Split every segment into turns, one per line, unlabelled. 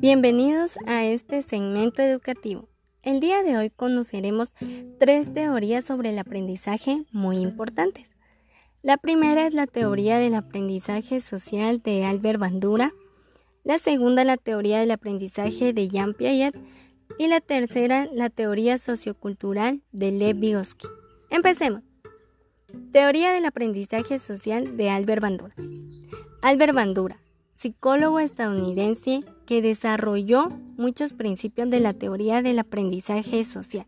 Bienvenidos a este segmento educativo. El día de hoy conoceremos tres teorías sobre el aprendizaje muy importantes. La primera es la teoría del aprendizaje social de Albert Bandura, la segunda la teoría del aprendizaje de Jean Piaget y la tercera la teoría sociocultural de Lev Vygotsky. Empecemos. Teoría del aprendizaje social de Albert Bandura. Albert Bandura, psicólogo estadounidense que desarrolló muchos principios de la teoría del aprendizaje social.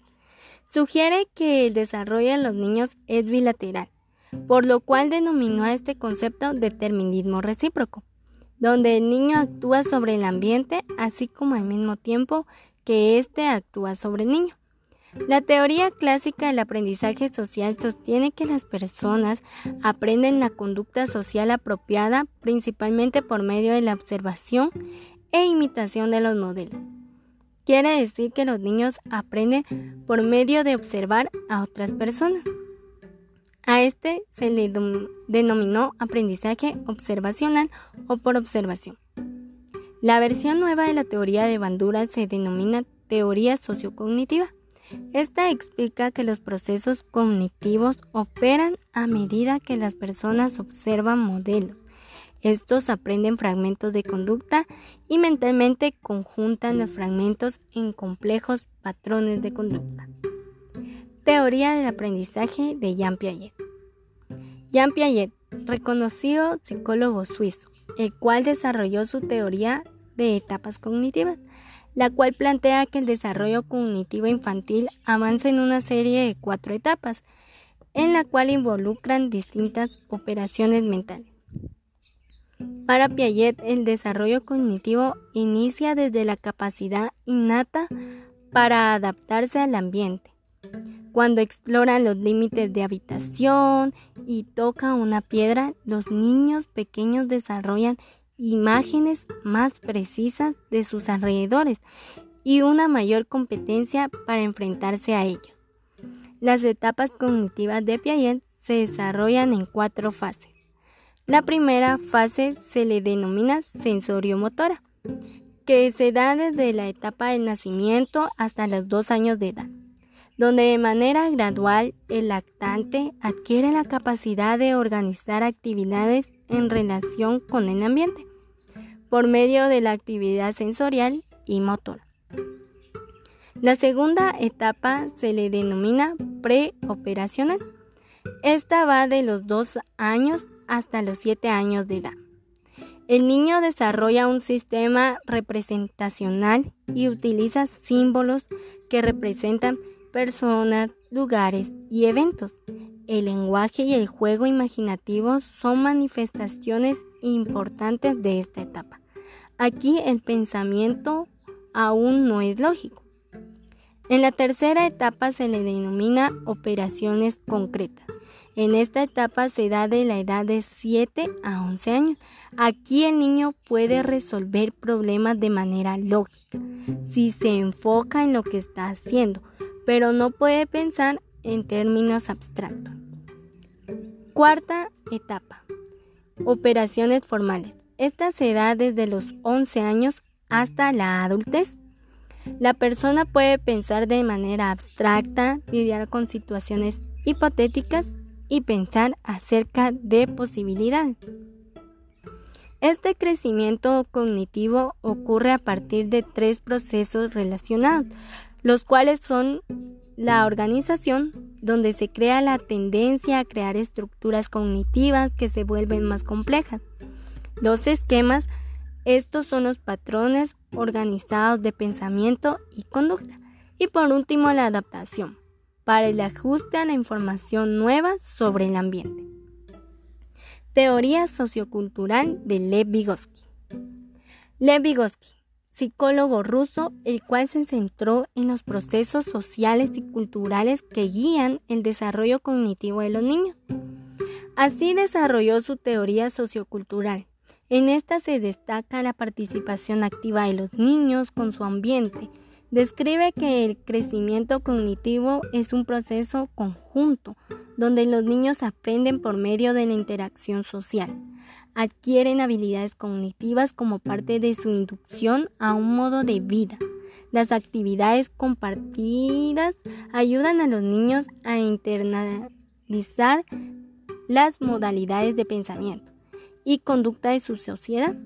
Sugiere que el desarrollo de los niños es bilateral, por lo cual denominó a este concepto determinismo recíproco, donde el niño actúa sobre el ambiente así como al mismo tiempo que éste actúa sobre el niño. La teoría clásica del aprendizaje social sostiene que las personas aprenden la conducta social apropiada principalmente por medio de la observación e imitación de los modelos. Quiere decir que los niños aprenden por medio de observar a otras personas. A este se le denominó aprendizaje observacional o por observación. La versión nueva de la teoría de Bandura se denomina teoría sociocognitiva. Esta explica que los procesos cognitivos operan a medida que las personas observan modelos. Estos aprenden fragmentos de conducta y mentalmente conjuntan los fragmentos en complejos patrones de conducta. Teoría del aprendizaje de Jean Piaget. Jean Piaget, reconocido psicólogo suizo, el cual desarrolló su teoría de etapas cognitivas la cual plantea que el desarrollo cognitivo infantil avanza en una serie de cuatro etapas, en la cual involucran distintas operaciones mentales. Para Piaget, el desarrollo cognitivo inicia desde la capacidad innata para adaptarse al ambiente. Cuando exploran los límites de habitación y toca una piedra, los niños pequeños desarrollan imágenes más precisas de sus alrededores y una mayor competencia para enfrentarse a ellos. Las etapas cognitivas de Piaget se desarrollan en cuatro fases. La primera fase se le denomina sensoriomotora, que se da desde la etapa del nacimiento hasta los dos años de edad, donde de manera gradual el lactante adquiere la capacidad de organizar actividades en relación con el ambiente por medio de la actividad sensorial y motora. La segunda etapa se le denomina preoperacional. Esta va de los 2 años hasta los 7 años de edad. El niño desarrolla un sistema representacional y utiliza símbolos que representan personas, lugares y eventos. El lenguaje y el juego imaginativo son manifestaciones importantes de esta etapa. Aquí el pensamiento aún no es lógico. En la tercera etapa se le denomina operaciones concretas. En esta etapa se da de la edad de 7 a 11 años. Aquí el niño puede resolver problemas de manera lógica, si se enfoca en lo que está haciendo, pero no puede pensar en términos abstractos. Cuarta etapa. Operaciones formales. Esta se da desde los 11 años hasta la adultez. La persona puede pensar de manera abstracta, lidiar con situaciones hipotéticas y pensar acerca de posibilidades. Este crecimiento cognitivo ocurre a partir de tres procesos relacionados, los cuales son la organización, donde se crea la tendencia a crear estructuras cognitivas que se vuelven más complejas. Los esquemas, estos son los patrones organizados de pensamiento y conducta. Y por último, la adaptación, para el ajuste a la información nueva sobre el ambiente. Teoría sociocultural de Lev Vygotsky. Lev Vygotsky, psicólogo ruso, el cual se centró en los procesos sociales y culturales que guían el desarrollo cognitivo de los niños. Así desarrolló su teoría sociocultural, en esta se destaca la participación activa de los niños con su ambiente. Describe que el crecimiento cognitivo es un proceso conjunto, donde los niños aprenden por medio de la interacción social. adquieren habilidades cognitivas como parte de su inducción a un modo de vida. Las actividades compartidas ayudan a los niños a internalizar las modalidades de pensamiento y conducta de su sociedad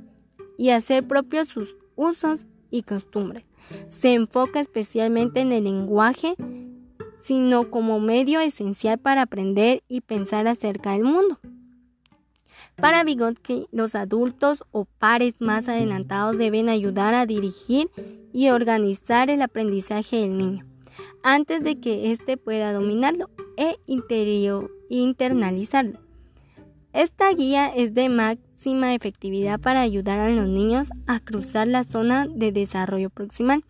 y hacer propios sus usos y costumbres. Se enfoca especialmente en el lenguaje, sino como medio esencial para aprender y pensar acerca del mundo. Para Vygotsky, los adultos o pares más adelantados deben ayudar a dirigir y organizar el aprendizaje del niño antes de que éste pueda dominarlo e internalizarlo. Esta guía es de máxima efectividad para ayudar a los niños a cruzar la zona de desarrollo proximal.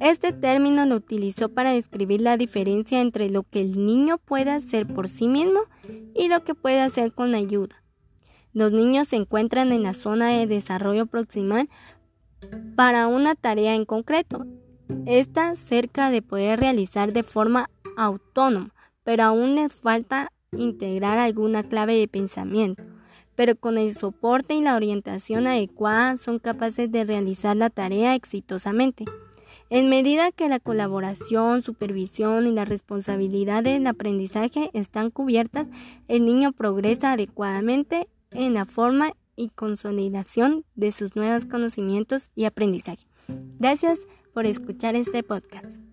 Este término lo utilizó para describir la diferencia entre lo que el niño puede hacer por sí mismo y lo que puede hacer con ayuda. Los niños se encuentran en la zona de desarrollo proximal para una tarea en concreto. Está cerca de poder realizar de forma autónoma, pero aún les falta integrar alguna clave de pensamiento. Pero con el soporte y la orientación adecuada son capaces de realizar la tarea exitosamente. En medida que la colaboración, supervisión y la responsabilidad del aprendizaje están cubiertas, el niño progresa adecuadamente en la forma y consolidación de sus nuevos conocimientos y aprendizaje. Gracias por escuchar este podcast.